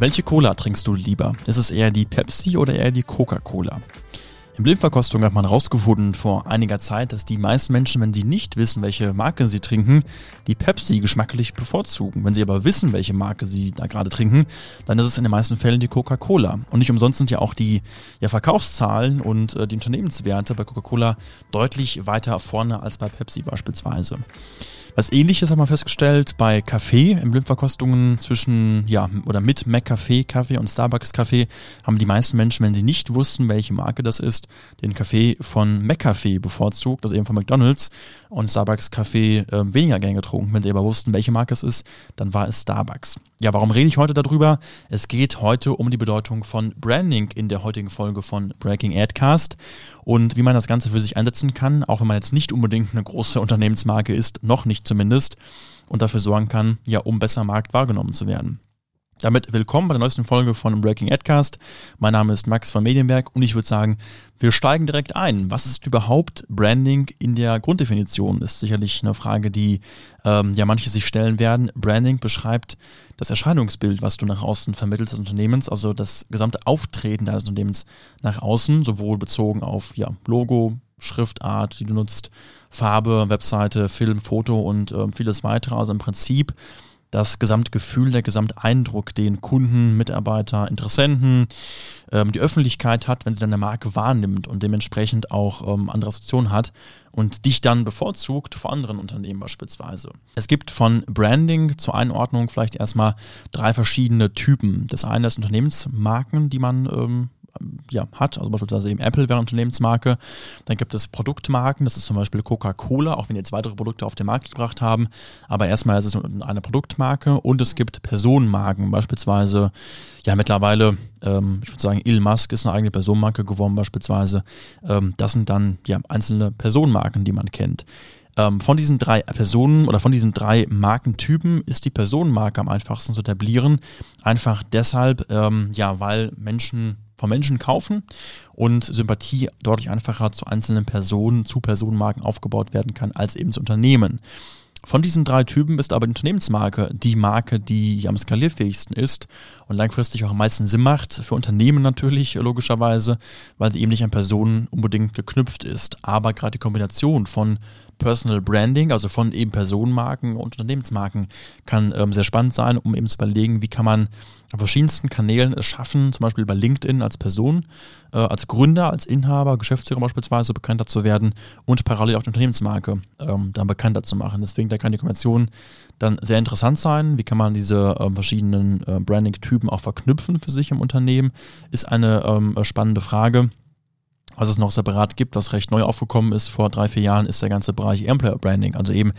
Welche Cola trinkst du lieber? Ist es eher die Pepsi oder eher die Coca-Cola? In Blindverkostung hat man herausgefunden vor einiger Zeit, dass die meisten Menschen, wenn sie nicht wissen, welche Marke sie trinken, die Pepsi geschmacklich bevorzugen. Wenn sie aber wissen, welche Marke sie da gerade trinken, dann ist es in den meisten Fällen die Coca-Cola. Und nicht umsonst sind ja auch die ja, Verkaufszahlen und äh, die Unternehmenswerte bei Coca-Cola deutlich weiter vorne als bei Pepsi beispielsweise. Was ähnliches haben wir festgestellt bei Kaffee in Blindverkostungen zwischen, ja, oder mit McCafé Kaffee und Starbucks Kaffee haben die meisten Menschen, wenn sie nicht wussten, welche Marke das ist, den Kaffee von McCafé bevorzugt, also eben von McDonalds und Starbucks Kaffee äh, weniger gern getrunken. Wenn sie aber wussten, welche Marke es ist, dann war es Starbucks. Ja, warum rede ich heute darüber? Es geht heute um die Bedeutung von Branding in der heutigen Folge von Breaking Adcast und wie man das Ganze für sich einsetzen kann, auch wenn man jetzt nicht unbedingt eine große Unternehmensmarke ist, noch nicht zumindest, und dafür sorgen kann, ja, um besser Markt wahrgenommen zu werden. Damit willkommen bei der neuesten Folge von Breaking Adcast. Mein Name ist Max von Medienberg und ich würde sagen, wir steigen direkt ein. Was ist überhaupt Branding in der Grunddefinition? Ist sicherlich eine Frage, die ähm, ja manche sich stellen werden. Branding beschreibt das Erscheinungsbild, was du nach außen vermittelst des Unternehmens, also das gesamte Auftreten deines Unternehmens nach außen, sowohl bezogen auf ja, Logo, Schriftart, die du nutzt, Farbe, Webseite, Film, Foto und äh, vieles weitere. Also im Prinzip das Gesamtgefühl, der Gesamteindruck, den Kunden, Mitarbeiter, Interessenten, ähm, die Öffentlichkeit hat, wenn sie deine Marke wahrnimmt und dementsprechend auch ähm, andere Assoziationen hat und dich dann bevorzugt vor anderen Unternehmen beispielsweise. Es gibt von Branding zur Einordnung vielleicht erstmal drei verschiedene Typen. Das eine ist Unternehmensmarken, die man ähm, ja, hat, also beispielsweise eben Apple wäre eine Unternehmensmarke. Dann gibt es Produktmarken, das ist zum Beispiel Coca-Cola, auch wenn jetzt weitere Produkte auf den Markt gebracht haben. Aber erstmal ist es eine Produktmarke und es gibt Personenmarken, beispielsweise, ja, mittlerweile, ähm, ich würde sagen, Elon Musk ist eine eigene Personenmarke geworden, beispielsweise. Ähm, das sind dann ja einzelne Personenmarken, die man kennt ähm, von diesen drei Personen oder von diesen drei Markentypen ist die Personenmarke am einfachsten zu etablieren. Einfach deshalb, ähm, ja, weil Menschen von Menschen kaufen und Sympathie deutlich einfacher zu einzelnen Personen, zu Personenmarken aufgebaut werden kann als eben zu Unternehmen. Von diesen drei Typen ist aber die Unternehmensmarke die Marke, die am skalierfähigsten ist und langfristig auch am meisten Sinn macht, für Unternehmen natürlich logischerweise, weil sie eben nicht an Personen unbedingt geknüpft ist. Aber gerade die Kombination von Personal Branding, also von eben Personenmarken und Unternehmensmarken, kann ähm, sehr spannend sein, um eben zu überlegen, wie kann man auf verschiedensten Kanälen es schaffen, zum Beispiel bei LinkedIn als Person, äh, als Gründer, als Inhaber, Geschäftsführer beispielsweise bekannter zu werden und parallel auch die Unternehmensmarke ähm, dann bekannter zu machen. Deswegen da kann die Kombination dann sehr interessant sein. Wie kann man diese ähm, verschiedenen äh, Branding-Typen auch verknüpfen für sich im Unternehmen, ist eine ähm, spannende Frage. Was es noch separat gibt, was recht neu aufgekommen ist vor drei, vier Jahren, ist der ganze Bereich Employer Branding. Also eben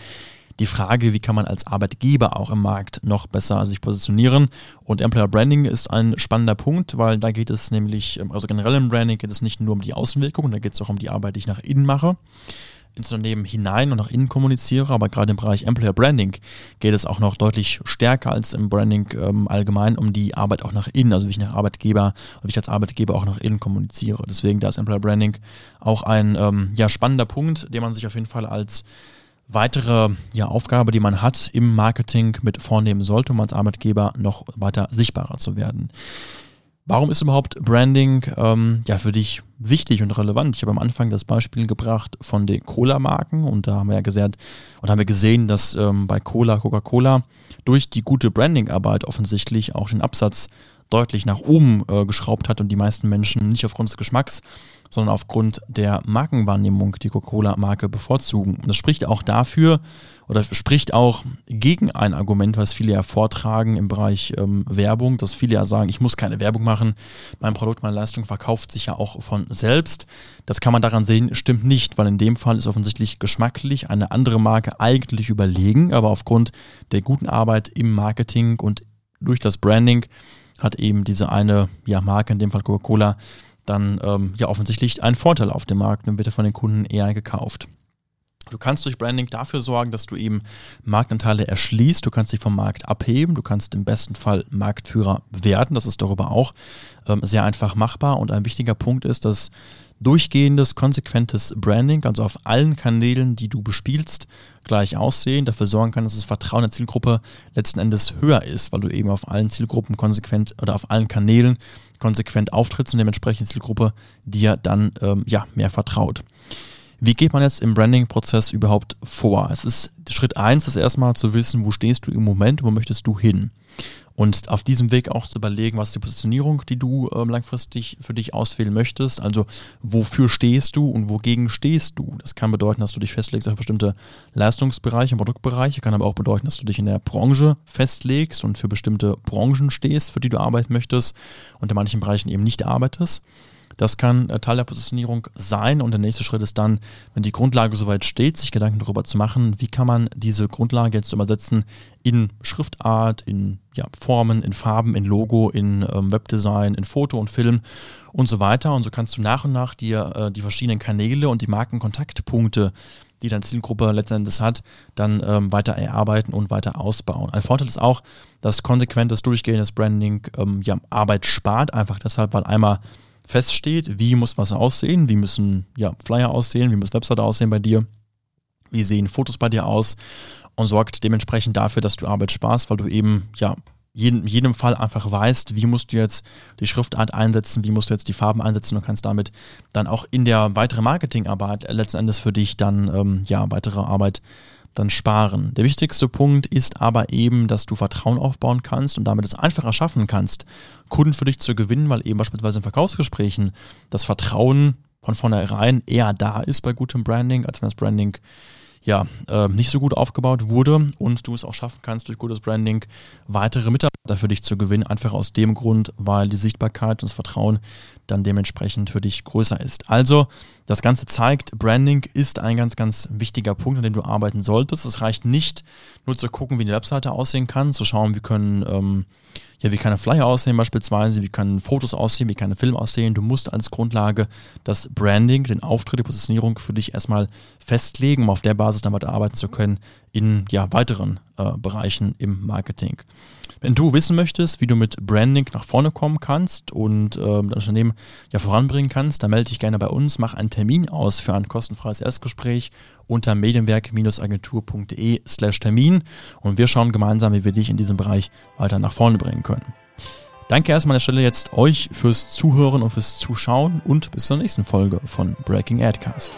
die Frage, wie kann man als Arbeitgeber auch im Markt noch besser sich positionieren. Und Employer Branding ist ein spannender Punkt, weil da geht es nämlich, also generell im Branding geht es nicht nur um die Außenwirkung, da geht es auch um die Arbeit, die ich nach innen mache ins Unternehmen hinein und nach innen kommuniziere, aber gerade im Bereich Employer Branding geht es auch noch deutlich stärker als im Branding ähm, allgemein um die Arbeit auch nach innen, also wie ich nach Arbeitgeber, wie ich als Arbeitgeber auch nach innen kommuniziere. Deswegen da ist Employer Branding auch ein ähm, ja, spannender Punkt, den man sich auf jeden Fall als weitere ja, Aufgabe, die man hat im Marketing mit vornehmen sollte, um als Arbeitgeber noch weiter sichtbarer zu werden. Warum ist überhaupt Branding ähm, ja für dich wichtig und relevant? Ich habe am Anfang das Beispiel gebracht von den Cola-Marken und da haben wir ja gesagt und haben wir gesehen, dass ähm, bei Cola, Coca-Cola durch die gute Branding-Arbeit offensichtlich auch den Absatz deutlich nach oben äh, geschraubt hat und die meisten Menschen nicht aufgrund des Geschmacks, sondern aufgrund der Markenwahrnehmung die Coca-Cola-Marke bevorzugen. Und das spricht auch dafür oder spricht auch gegen ein Argument, was viele ja vortragen im Bereich ähm, Werbung, dass viele ja sagen, ich muss keine Werbung machen, mein Produkt, meine Leistung verkauft sich ja auch von selbst. Das kann man daran sehen, stimmt nicht, weil in dem Fall ist offensichtlich geschmacklich eine andere Marke eigentlich überlegen, aber aufgrund der guten Arbeit im Marketing und durch das Branding hat eben diese eine ja, Marke, in dem Fall Coca-Cola, dann ähm, ja offensichtlich einen Vorteil auf dem Markt und wird von den Kunden eher gekauft. Du kannst durch Branding dafür sorgen, dass du eben Marktanteile erschließt, du kannst dich vom Markt abheben, du kannst im besten Fall Marktführer werden. Das ist darüber auch ähm, sehr einfach machbar. Und ein wichtiger Punkt ist, dass durchgehendes, konsequentes Branding, also auf allen Kanälen, die du bespielst, gleich aussehen, dafür sorgen kann, dass das Vertrauen der Zielgruppe letzten Endes höher ist, weil du eben auf allen Zielgruppen konsequent oder auf allen Kanälen konsequent auftrittst und dementsprechend die Zielgruppe dir dann ähm, ja, mehr vertraut. Wie geht man jetzt im Branding-Prozess überhaupt vor? Es ist Schritt eins, ist erstmal zu wissen, wo stehst du im Moment, wo möchtest du hin? Und auf diesem Weg auch zu überlegen, was ist die Positionierung, die du äh, langfristig für dich auswählen möchtest. Also wofür stehst du und wogegen stehst du? Das kann bedeuten, dass du dich festlegst auf bestimmte Leistungsbereiche, Produktbereiche, kann aber auch bedeuten, dass du dich in der Branche festlegst und für bestimmte Branchen stehst, für die du arbeiten möchtest und in manchen Bereichen eben nicht arbeitest. Das kann äh, Teil der Positionierung sein und der nächste Schritt ist dann, wenn die Grundlage soweit steht, sich Gedanken darüber zu machen, wie kann man diese Grundlage jetzt übersetzen in Schriftart, in ja, Formen, in Farben, in Logo, in ähm, Webdesign, in Foto und Film und so weiter. Und so kannst du nach und nach dir äh, die verschiedenen Kanäle und die Markenkontaktpunkte die deine Zielgruppe letztendlich hat, dann ähm, weiter erarbeiten und weiter ausbauen. Ein Vorteil ist auch, dass konsequentes, durchgehendes Branding ähm, ja, Arbeit spart, einfach deshalb, weil einmal feststeht, wie muss was aussehen, wie müssen ja, Flyer aussehen, wie muss Webseite aussehen bei dir, wie sehen Fotos bei dir aus und sorgt dementsprechend dafür, dass du Arbeit sparst, weil du eben ja in jedem Fall einfach weißt, wie musst du jetzt die Schriftart einsetzen, wie musst du jetzt die Farben einsetzen und kannst damit dann auch in der weiteren Marketingarbeit letzten Endes für dich dann ähm, ja weitere Arbeit dann sparen. Der wichtigste Punkt ist aber eben, dass du Vertrauen aufbauen kannst und damit es einfacher schaffen kannst, Kunden für dich zu gewinnen, weil eben beispielsweise in Verkaufsgesprächen das Vertrauen von vornherein eher da ist bei gutem Branding, als wenn das Branding ja, äh, nicht so gut aufgebaut wurde und du es auch schaffen kannst, durch gutes Branding weitere Mitarbeiter für dich zu gewinnen. Einfach aus dem Grund, weil die Sichtbarkeit und das Vertrauen dann dementsprechend für dich größer ist. Also, das Ganze zeigt, Branding ist ein ganz, ganz wichtiger Punkt, an dem du arbeiten solltest. Es reicht nicht, nur zu gucken, wie die Webseite aussehen kann, zu schauen, wie können, ähm, ja, wie kann ein Flyer aussehen beispielsweise, wie können Fotos aussehen, wie kann ein Film aussehen. Du musst als Grundlage das Branding, den Auftritt, die Positionierung für dich erstmal festlegen, um auf der Basis weiter arbeiten zu können in ja, weiteren äh, Bereichen im Marketing. Wenn du wissen möchtest, wie du mit Branding nach vorne kommen kannst und äh, dein Unternehmen ja voranbringen kannst, dann melde dich gerne bei uns, mach einen Termin aus für ein kostenfreies Erstgespräch unter medienwerk-agentur.de slash Termin und wir schauen gemeinsam, wie wir dich in diesem Bereich weiter nach vorne bringen können. Danke erstmal an der Stelle jetzt euch fürs Zuhören und fürs Zuschauen und bis zur nächsten Folge von Breaking Adcast.